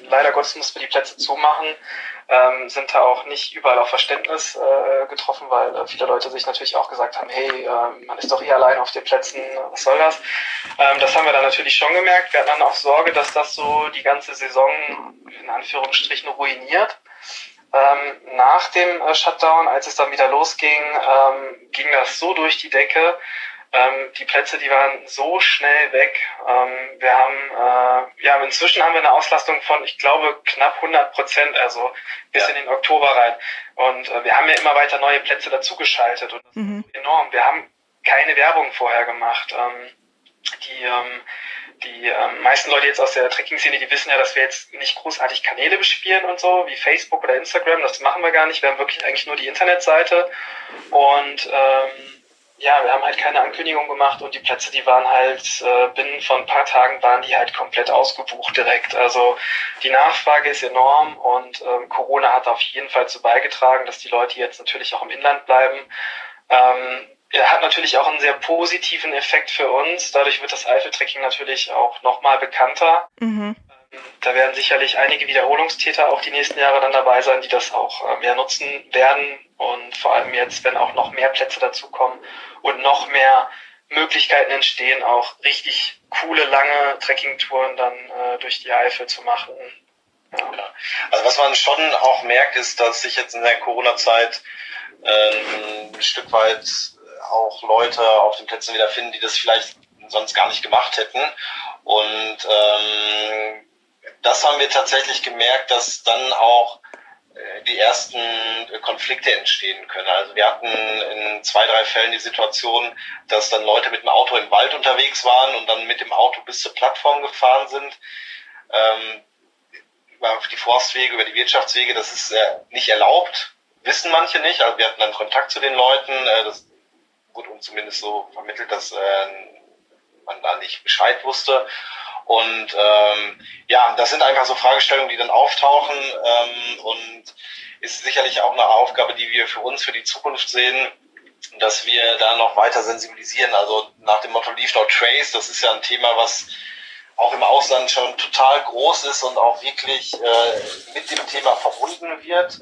Leider Gottes mussten wir die Plätze zumachen, ähm, sind da auch nicht überall auf Verständnis äh, getroffen, weil äh, viele Leute sich natürlich auch gesagt haben, hey, äh, man ist doch eh allein auf den Plätzen, was soll das? Ähm, das haben wir dann natürlich schon gemerkt. Wir hatten dann auch Sorge, dass das so die ganze Saison in Anführungsstrichen ruiniert. Ähm, nach dem äh, Shutdown, als es dann wieder losging, ähm, ging das so durch die Decke. Ähm, die Plätze, die waren so schnell weg. Ähm, wir haben, äh, ja, inzwischen haben wir eine Auslastung von, ich glaube, knapp 100 Prozent, also bis ja. in den Oktober rein. Und äh, wir haben ja immer weiter neue Plätze dazugeschaltet und das mhm. ist enorm. Wir haben keine Werbung vorher gemacht. Ähm, die ähm, die ähm, meisten Leute jetzt aus der Trekking-Szene, die wissen ja, dass wir jetzt nicht großartig Kanäle bespielen und so, wie Facebook oder Instagram. Das machen wir gar nicht. Wir haben wirklich eigentlich nur die Internetseite. Und ähm, ja, wir haben halt keine Ankündigung gemacht und die Plätze, die waren halt äh, binnen von ein paar Tagen waren die halt komplett ausgebucht direkt. Also die Nachfrage ist enorm und ähm, Corona hat auf jeden Fall zu beigetragen, dass die Leute jetzt natürlich auch im Inland bleiben. Ähm, hat natürlich auch einen sehr positiven Effekt für uns. Dadurch wird das Eifeltrekking natürlich auch nochmal bekannter. Mhm. Ähm, da werden sicherlich einige Wiederholungstäter auch die nächsten Jahre dann dabei sein, die das auch äh, mehr nutzen werden. Und vor allem jetzt, wenn auch noch mehr Plätze dazukommen und noch mehr Möglichkeiten entstehen, auch richtig coole, lange Trekkingtouren dann äh, durch die Eifel zu machen. Ja. Also was man schon auch merkt, ist, dass sich jetzt in der Corona-Zeit äh, ein Stück weit auch Leute auf den Plätzen wiederfinden, die das vielleicht sonst gar nicht gemacht hätten. Und ähm, das haben wir tatsächlich gemerkt, dass dann auch äh, die ersten Konflikte entstehen können. Also wir hatten in zwei, drei Fällen die Situation, dass dann Leute mit dem Auto im Wald unterwegs waren und dann mit dem Auto bis zur Plattform gefahren sind. Ähm, über die Forstwege, über die Wirtschaftswege, das ist äh, nicht erlaubt, wissen manche nicht. Also wir hatten dann Kontakt zu den Leuten. Äh, das wurde uns zumindest so vermittelt, dass äh, man da nicht Bescheid wusste. Und ähm, ja, das sind einfach so Fragestellungen, die dann auftauchen ähm, und ist sicherlich auch eine Aufgabe, die wir für uns für die Zukunft sehen, dass wir da noch weiter sensibilisieren. Also nach dem Motto Leave No Trace, das ist ja ein Thema, was auch im Ausland schon total groß ist und auch wirklich äh, mit dem Thema verbunden wird.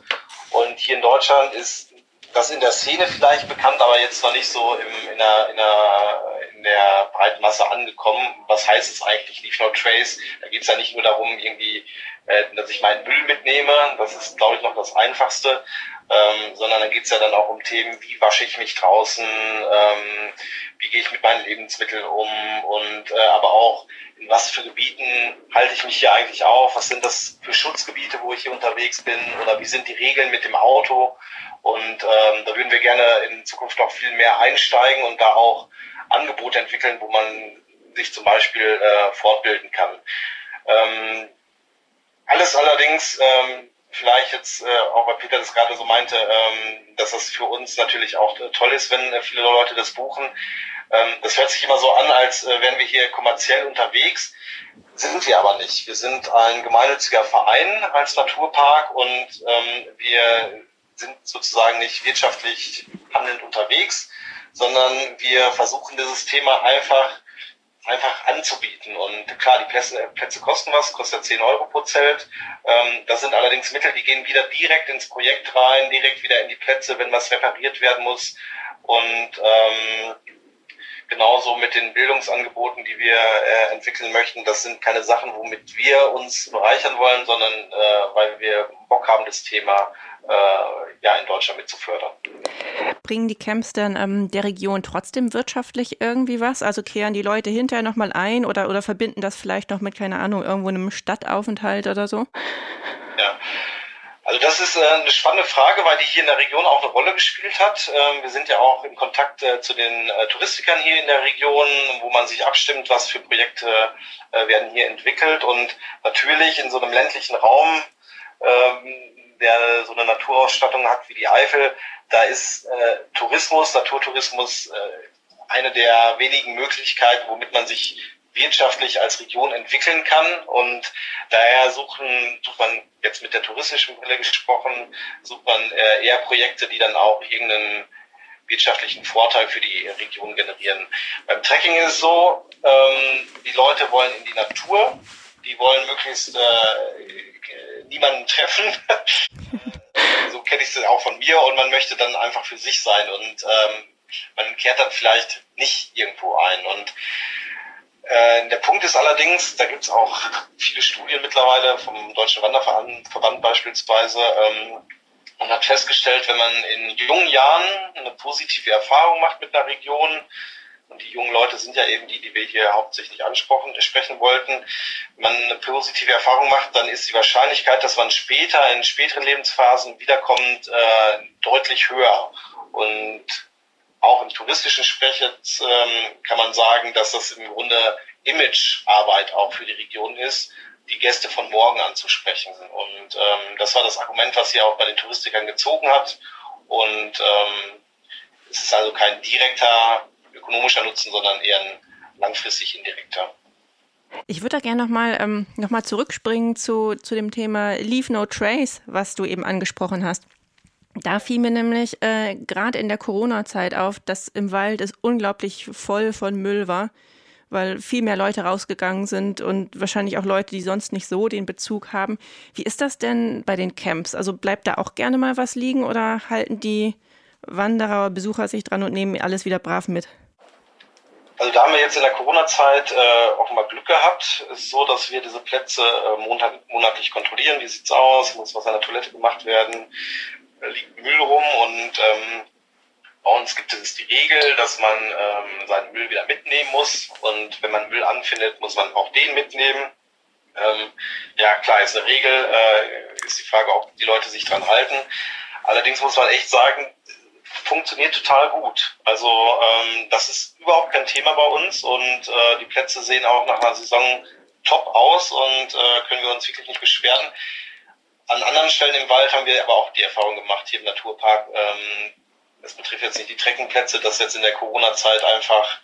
Und hier in Deutschland ist das in der Szene vielleicht bekannt, aber jetzt noch nicht so im, in, der, in, der, in der breiten Masse angekommen. Was heißt es eigentlich, Leave No Trace? Da geht es ja nicht nur darum, irgendwie, äh, dass ich meinen Müll mitnehme, das ist, glaube ich, noch das Einfachste, ähm, sondern dann geht es ja dann auch um Themen, wie wasche ich mich draußen, ähm, wie gehe ich mit meinen Lebensmitteln um und äh, aber auch in was für Gebieten halte ich mich hier eigentlich auf, was sind das für Schutzgebiete, wo ich hier unterwegs bin oder wie sind die Regeln mit dem Auto und ähm, da würden wir gerne in Zukunft noch viel mehr einsteigen und da auch Angebote entwickeln, wo man sich zum Beispiel äh, fortbilden kann. Ähm, alles allerdings, ähm, vielleicht jetzt, äh, auch weil Peter das gerade so meinte, ähm, dass das für uns natürlich auch äh, toll ist, wenn äh, viele Leute das buchen. Ähm, das hört sich immer so an, als äh, wären wir hier kommerziell unterwegs. Sind wir aber nicht. Wir sind ein gemeinnütziger Verein als Naturpark und ähm, wir sind sozusagen nicht wirtschaftlich handelnd unterwegs, sondern wir versuchen dieses Thema einfach einfach anzubieten. Und klar, die Plätze, Plätze kosten was, kostet 10 Euro pro Zelt. Ähm, das sind allerdings Mittel, die gehen wieder direkt ins Projekt rein, direkt wieder in die Plätze, wenn was repariert werden muss. Und ähm, genauso mit den Bildungsangeboten, die wir äh, entwickeln möchten. Das sind keine Sachen, womit wir uns bereichern wollen, sondern äh, weil wir Bock haben, das Thema äh, ja, in Deutschland mit zu fördern. Bringen die Camps denn ähm, der Region trotzdem wirtschaftlich irgendwie was? Also kehren die Leute hinterher nochmal ein oder, oder verbinden das vielleicht noch mit, keine Ahnung, irgendwo einem Stadtaufenthalt oder so? Ja, also das ist äh, eine spannende Frage, weil die hier in der Region auch eine Rolle gespielt hat. Ähm, wir sind ja auch in Kontakt äh, zu den äh, Touristikern hier in der Region, wo man sich abstimmt, was für Projekte werden hier entwickelt. Und natürlich in so einem ländlichen Raum, ähm, der so eine Naturausstattung hat wie die Eifel, da ist Tourismus, Naturtourismus eine der wenigen Möglichkeiten, womit man sich wirtschaftlich als Region entwickeln kann. Und daher suchen, sucht man jetzt mit der touristischen Brille gesprochen, sucht man äh, eher Projekte, die dann auch irgendeinen wirtschaftlichen Vorteil für die Region generieren. Beim Trekking ist es so, ähm, die Leute wollen in die Natur, die wollen möglichst äh, niemanden treffen. so kenne ich es auch von mir und man möchte dann einfach für sich sein und ähm, man kehrt dann vielleicht nicht irgendwo ein. Und äh, der Punkt ist allerdings, da gibt es auch viele Studien mittlerweile vom Deutschen Wanderverband beispielsweise, ähm, man hat festgestellt, wenn man in jungen Jahren eine positive Erfahrung macht mit einer Region, und die jungen Leute sind ja eben die, die wir hier hauptsächlich ansprechen sprechen wollten, wenn man eine positive Erfahrung macht, dann ist die Wahrscheinlichkeit, dass man später in späteren Lebensphasen wiederkommt, äh, deutlich höher. Und auch im touristischen Sprech ähm, kann man sagen, dass das im Grunde Imagearbeit auch für die Region ist, die Gäste von morgen anzusprechen. Und ähm, das war das Argument, was sie auch bei den Touristikern gezogen hat. Und ähm, es ist also kein direkter ökonomischer Nutzen, sondern eher ein langfristig indirekter. Ich würde da gerne nochmal ähm, noch zurückspringen zu, zu dem Thema Leave No Trace, was du eben angesprochen hast. Da fiel mir nämlich äh, gerade in der Corona-Zeit auf, dass im Wald es unglaublich voll von Müll war, weil viel mehr Leute rausgegangen sind und wahrscheinlich auch Leute, die sonst nicht so den Bezug haben. Wie ist das denn bei den Camps? Also bleibt da auch gerne mal was liegen oder halten die Wanderer, Besucher sich dran und nehmen alles wieder brav mit? Also da haben wir jetzt in der Corona-Zeit äh, offenbar Glück gehabt. Es ist so, dass wir diese Plätze äh, monat monatlich kontrollieren. Wie sieht's aus? Muss was an der Toilette gemacht werden? Liegt Müll rum und ähm, bei uns gibt es die Regel, dass man ähm, seinen Müll wieder mitnehmen muss und wenn man Müll anfindet, muss man auch den mitnehmen. Ähm, ja, klar, ist eine Regel, äh, ist die Frage, ob die Leute sich dran halten. Allerdings muss man echt sagen, funktioniert total gut. Also ähm, das ist überhaupt kein Thema bei uns und äh, die Plätze sehen auch nach einer Saison top aus und äh, können wir uns wirklich nicht beschweren. An anderen Stellen im Wald haben wir aber auch die Erfahrung gemacht, hier im Naturpark, ähm, das betrifft jetzt nicht die Treckenplätze, dass jetzt in der Corona-Zeit einfach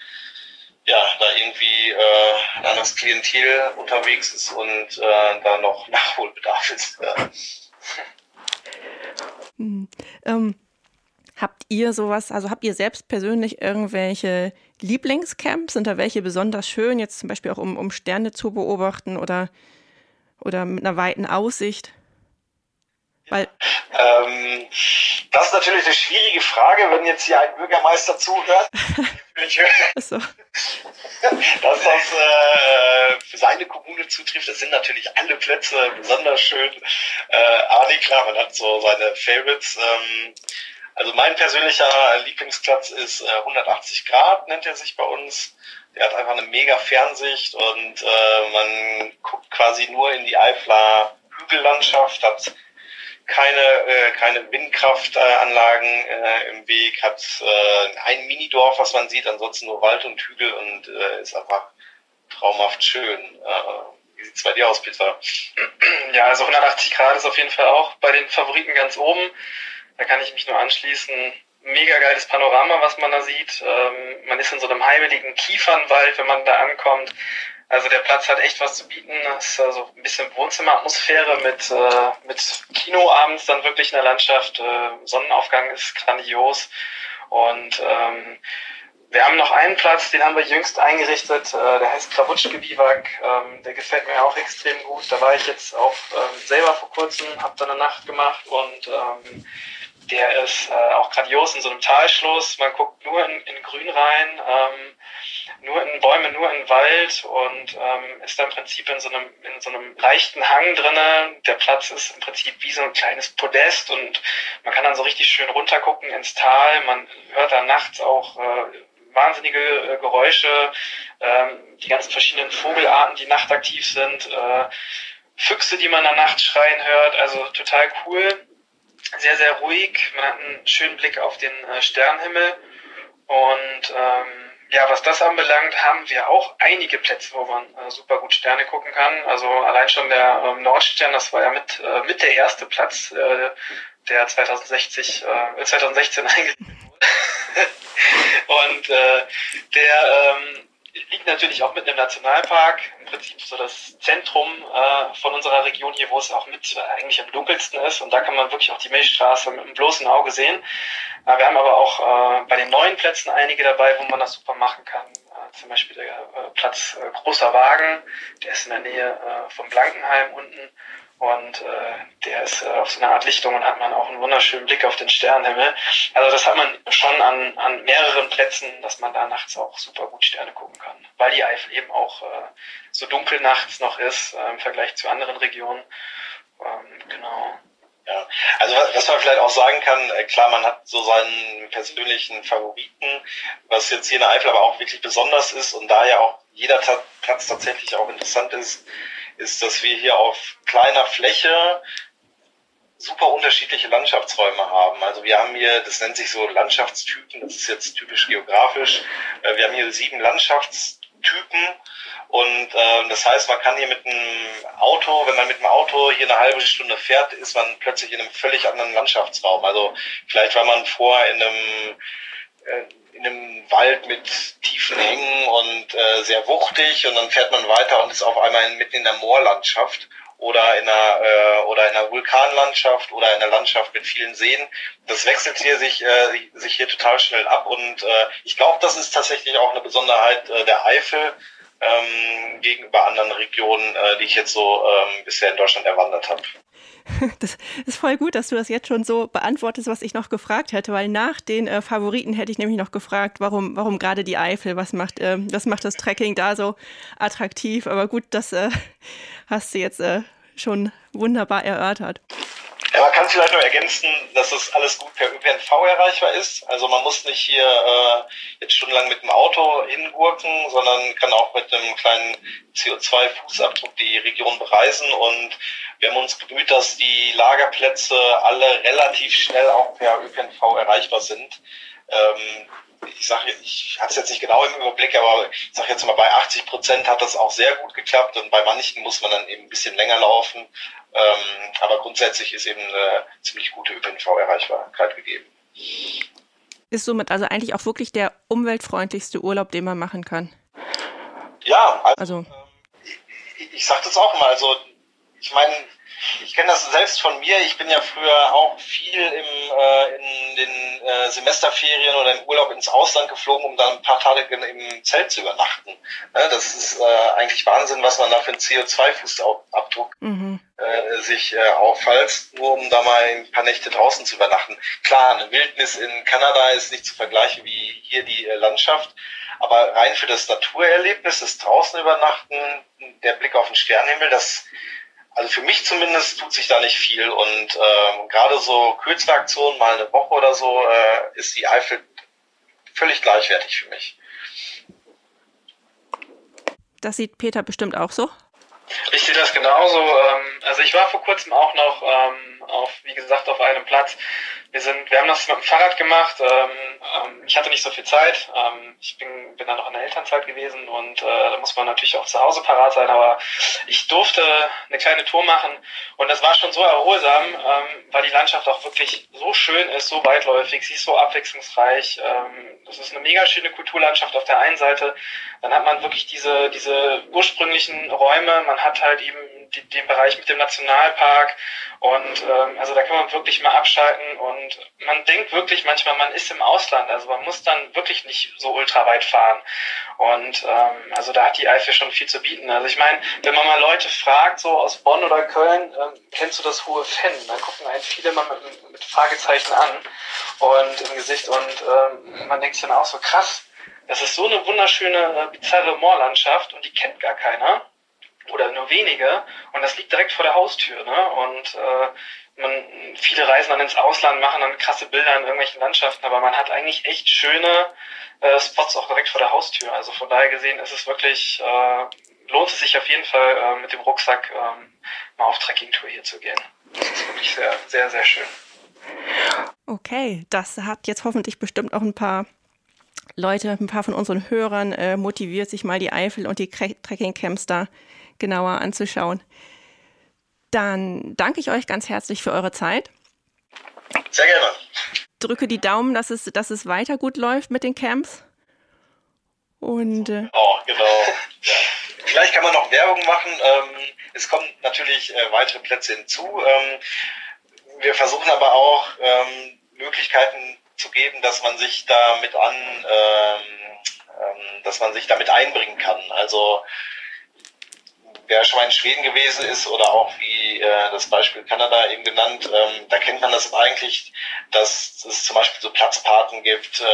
ja, da irgendwie äh, ein anderes Klientel unterwegs ist und äh, da noch Nachholbedarf ist. Hm, ähm, habt ihr sowas, also habt ihr selbst persönlich irgendwelche Lieblingscamps? Sind da welche besonders schön, jetzt zum Beispiel auch um, um Sterne zu beobachten oder, oder mit einer weiten Aussicht? Weil ähm, das ist natürlich eine schwierige Frage, wenn jetzt hier ein Bürgermeister zuhört. so. Dass das äh, für seine Kommune zutrifft, das sind natürlich alle Plätze besonders schön. Äh, nee, klar, man hat so seine Favorites. Ähm, also mein persönlicher Lieblingsplatz ist äh, 180 Grad, nennt er sich bei uns. Der hat einfach eine mega Fernsicht und äh, man guckt quasi nur in die Eifler Hügellandschaft, hat keine, äh, keine Windkraftanlagen äh, im Weg, hat äh, ein Minidorf, was man sieht, ansonsten nur Wald und Hügel und äh, ist einfach traumhaft schön. Äh, wie sieht's bei dir aus, Peter? Ja, also 180 Grad ist auf jeden Fall auch bei den Favoriten ganz oben. Da kann ich mich nur anschließen. Mega geiles Panorama, was man da sieht. Ähm, man ist in so einem heimeligen Kiefernwald, wenn man da ankommt. Also der Platz hat echt was zu bieten. Es ist also ein bisschen Wohnzimmeratmosphäre mit, äh, mit Kino abends dann wirklich in der Landschaft. Äh, Sonnenaufgang ist grandios. Und ähm, wir haben noch einen Platz, den haben wir jüngst eingerichtet. Äh, der heißt Krawutschke-Biwak. Ähm, der gefällt mir auch extrem gut. Da war ich jetzt auch ähm, selber vor kurzem, habe da eine Nacht gemacht und ähm, der ist äh, auch grandios in so einem Talschluss. Man guckt nur in, in Grün rein. Ähm, nur in Bäume, nur in Wald und ähm, ist da im Prinzip in so einem, in so einem leichten Hang drinne. Der Platz ist im Prinzip wie so ein kleines Podest und man kann dann so richtig schön runtergucken ins Tal. Man hört da nachts auch äh, wahnsinnige äh, Geräusche, ähm, die ganzen verschiedenen Vogelarten, die nachtaktiv sind, äh, Füchse, die man in der Nacht schreien hört. Also total cool, sehr, sehr ruhig. Man hat einen schönen Blick auf den äh, Sternenhimmel und ähm, ja, was das anbelangt, haben wir auch einige Plätze, wo man äh, super gut Sterne gucken kann. Also allein schon der ähm, Nordstern, das war ja mit, äh, mit der erste Platz, äh, der 2060, äh, 2016 eingerichtet wurde. Und äh, der ähm, liegt natürlich auch mitten im Nationalpark, im Prinzip so das Zentrum äh, von unserer Region hier, wo es auch mit äh, eigentlich am dunkelsten ist. Und da kann man wirklich auch die Milchstraße mit dem bloßen Auge sehen. Äh, wir haben aber auch äh, bei den neuen Plätzen einige dabei, wo man das super machen kann. Äh, zum Beispiel der äh, Platz Großer Wagen, der ist in der Nähe äh, vom Blankenheim unten. Und äh, der ist äh, auf so einer Art Lichtung und hat man auch einen wunderschönen Blick auf den Sternenhimmel. Also das hat man schon an, an mehreren Plätzen, dass man da nachts auch super gut Sterne gucken kann. Weil die Eifel eben auch äh, so dunkel nachts noch ist äh, im Vergleich zu anderen Regionen. Ähm, genau. Ja, also was man vielleicht auch sagen kann, äh, klar, man hat so seinen persönlichen Favoriten, was jetzt hier in der Eifel aber auch wirklich besonders ist und da ja auch jeder Platz tatsächlich auch interessant ist, ist, dass wir hier auf kleiner Fläche super unterschiedliche Landschaftsräume haben. Also wir haben hier, das nennt sich so Landschaftstypen, das ist jetzt typisch geografisch. Äh, wir haben hier sieben Landschaftstypen und äh, das heißt, man kann hier mit einem Auto, wenn man mit dem Auto hier eine halbe Stunde fährt, ist man plötzlich in einem völlig anderen Landschaftsraum. Also vielleicht war man vorher in einem äh, in einem Wald mit tiefen Hängen und äh, sehr wuchtig und dann fährt man weiter und ist auf einmal mitten in der Moorlandschaft oder in einer äh, oder in einer Vulkanlandschaft oder in einer Landschaft mit vielen Seen. Das wechselt hier sich äh, sich hier total schnell ab und äh, ich glaube, das ist tatsächlich auch eine Besonderheit äh, der Eifel ähm, gegenüber anderen Regionen, äh, die ich jetzt so ähm, bisher in Deutschland erwandert habe. Das ist voll gut, dass du das jetzt schon so beantwortest, was ich noch gefragt hätte, weil nach den äh, Favoriten hätte ich nämlich noch gefragt, warum, warum gerade die Eifel, was macht, äh, was macht das Trekking da so attraktiv? Aber gut, das äh, hast du jetzt äh, schon wunderbar erörtert. Ja, man kann vielleicht noch ergänzen, dass das alles gut per ÖPNV erreichbar ist. Also man muss nicht hier äh, jetzt stundenlang mit dem Auto hingurken, sondern kann auch mit einem kleinen CO2-Fußabdruck die Region bereisen. Und wir haben uns bemüht, dass die Lagerplätze alle relativ schnell auch per ÖPNV erreichbar sind. Ähm, ich sage, ich habe es jetzt nicht genau im Überblick, aber ich sage jetzt mal, bei 80 Prozent hat das auch sehr gut geklappt und bei manchen muss man dann eben ein bisschen länger laufen. Ähm, aber grundsätzlich ist eben eine ziemlich gute ÖPNV-Erreichbarkeit gegeben. Ist somit also eigentlich auch wirklich der umweltfreundlichste Urlaub, den man machen kann? Ja, also, also. Ähm, ich, ich sage das auch mal. Also ich meine, ich kenne das selbst von mir. Ich bin ja früher auch viel im, äh, in den äh, Semesterferien oder im Urlaub ins Ausland geflogen, um dann ein paar Tage im Zelt zu übernachten. Ne, das ist äh, eigentlich Wahnsinn, was man da für einen CO2-Fußabdruck mhm. äh, sich äh, auffällt, nur um da mal ein paar Nächte draußen zu übernachten. Klar, eine Wildnis in Kanada ist nicht zu vergleichen wie hier die äh, Landschaft. Aber rein für das Naturerlebnis, das draußen übernachten, der Blick auf den Sternenhimmel, das also für mich zumindest tut sich da nicht viel und ähm, gerade so Kürzaktionen, mal eine Woche oder so, äh, ist die Eifel völlig gleichwertig für mich. Das sieht Peter bestimmt auch so. Ich sehe das genauso. Ähm, also ich war vor kurzem auch noch ähm, auf, wie gesagt, auf einem Platz, wir sind, wir haben das mit dem Fahrrad gemacht. Ähm, ähm, ich hatte nicht so viel Zeit. Ähm, ich bin, bin dann noch in der Elternzeit gewesen und äh, da muss man natürlich auch zu Hause parat sein. Aber ich durfte eine kleine Tour machen und das war schon so erholsam, ähm, weil die Landschaft auch wirklich so schön ist, so weitläufig, sie ist so abwechslungsreich. Ähm, das ist eine mega schöne Kulturlandschaft auf der einen Seite. Dann hat man wirklich diese, diese ursprünglichen Räume. Man hat halt eben die, den Bereich mit dem Nationalpark. Und ähm, also da kann man wirklich mal abschalten. Und man denkt wirklich manchmal, man ist im Ausland, also man muss dann wirklich nicht so ultra weit fahren. Und ähm, also da hat die Eifel schon viel zu bieten. Also ich meine, wenn man mal Leute fragt, so aus Bonn oder Köln, ähm, kennst du das hohe Fenn? Dann gucken einen viele mal mit, mit Fragezeichen an und im Gesicht. Und ähm, man denkt sich dann auch so krass, das ist so eine wunderschöne, äh, bizarre Moorlandschaft und die kennt gar keiner oder nur wenige und das liegt direkt vor der Haustür. Ne? Und äh, man, viele reisen dann ins Ausland, machen dann krasse Bilder in irgendwelchen Landschaften, aber man hat eigentlich echt schöne äh, Spots auch direkt vor der Haustür. Also von daher gesehen ist es wirklich, äh, lohnt es sich auf jeden Fall äh, mit dem Rucksack ähm, mal auf Trekkingtour hier zu gehen. Das ist wirklich sehr, sehr, sehr schön. Okay, das hat jetzt hoffentlich bestimmt auch ein paar Leute, ein paar von unseren Hörern äh, motiviert, sich mal die Eifel und die Trekkingcamps da genauer anzuschauen. Dann danke ich euch ganz herzlich für eure Zeit. Sehr gerne. Drücke die Daumen, dass es, dass es weiter gut läuft mit den Camps. Und, äh, oh, genau. Ja. Vielleicht kann man noch Werbung machen. Ähm, es kommen natürlich äh, weitere Plätze hinzu. Ähm, wir versuchen aber auch ähm, Möglichkeiten zu geben, dass man sich damit an, ähm, ähm, dass man sich damit einbringen kann. Also wer schon mal in Schweden gewesen ist oder auch wie äh, das Beispiel Kanada eben genannt, ähm, da kennt man das eigentlich, dass es zum Beispiel so Platzpaten gibt, äh,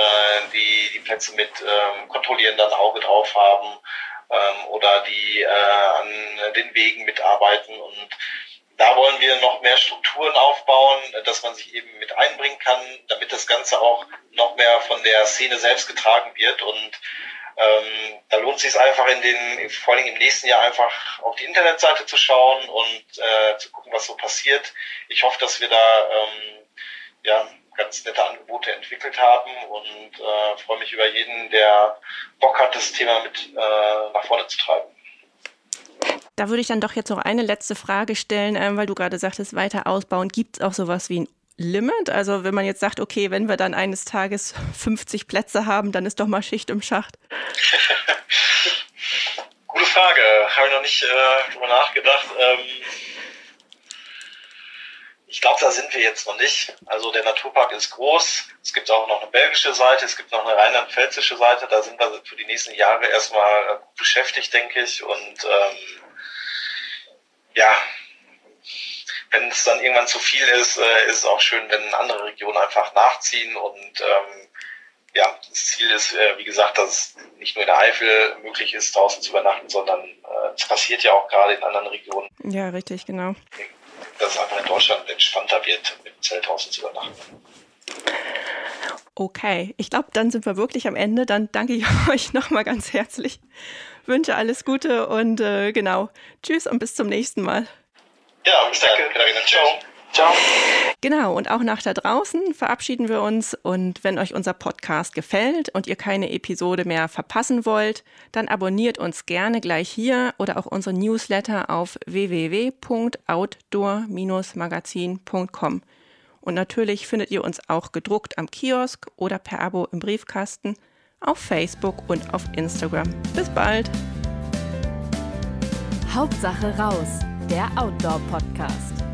die die Plätze mit ähm, kontrollierenden Auge drauf haben ähm, oder die äh, an den Wegen mitarbeiten. Und da wollen wir noch mehr Strukturen aufbauen, dass man sich eben mit einbringen kann, damit das Ganze auch noch mehr von der Szene selbst getragen wird. Und ähm, da lohnt es sich einfach in den, vor allem im nächsten Jahr einfach auf die Internetseite zu schauen und äh, zu gucken, was so passiert. Ich hoffe, dass wir da ähm, ja, ganz nette Angebote entwickelt haben und äh, freue mich über jeden, der Bock hat, das Thema mit äh, nach vorne zu treiben. Da würde ich dann doch jetzt noch eine letzte Frage stellen, ähm, weil du gerade sagtest, weiter ausbauen. Gibt es auch sowas wie ein Limit? Also wenn man jetzt sagt, okay, wenn wir dann eines Tages 50 Plätze haben, dann ist doch mal Schicht im Schacht. Gute Frage, habe ich noch nicht äh, drüber nachgedacht. Ähm, ich glaube, da sind wir jetzt noch nicht. Also der Naturpark ist groß. Es gibt auch noch eine belgische Seite, es gibt noch eine rheinland-pfälzische Seite. Da sind wir für die nächsten Jahre erstmal beschäftigt, denke ich. Und ähm, ja, wenn es dann irgendwann zu viel ist, äh, ist es auch schön, wenn andere Regionen einfach nachziehen. Und ähm, ja, das Ziel ist, äh, wie gesagt, dass es nicht nur in der Eifel möglich ist, draußen zu übernachten, sondern äh, es äh, passiert ja auch gerade in anderen Regionen. Ja, richtig, genau. Dass es einfach in Deutschland entspannter wird, mit dem Zelt draußen zu übernachten. Okay, ich glaube, dann sind wir wirklich am Ende. Dann danke ich euch nochmal ganz herzlich. Wünsche alles Gute und äh, genau. Tschüss und bis zum nächsten Mal. Ja, bis dann, Katharina. Ciao. Ciao. Genau, und auch nach da draußen verabschieden wir uns. Und wenn euch unser Podcast gefällt und ihr keine Episode mehr verpassen wollt, dann abonniert uns gerne gleich hier oder auch unsere Newsletter auf www.outdoor-magazin.com. Und natürlich findet ihr uns auch gedruckt am Kiosk oder per Abo im Briefkasten, auf Facebook und auf Instagram. Bis bald! Hauptsache raus! Der Outdoor-Podcast.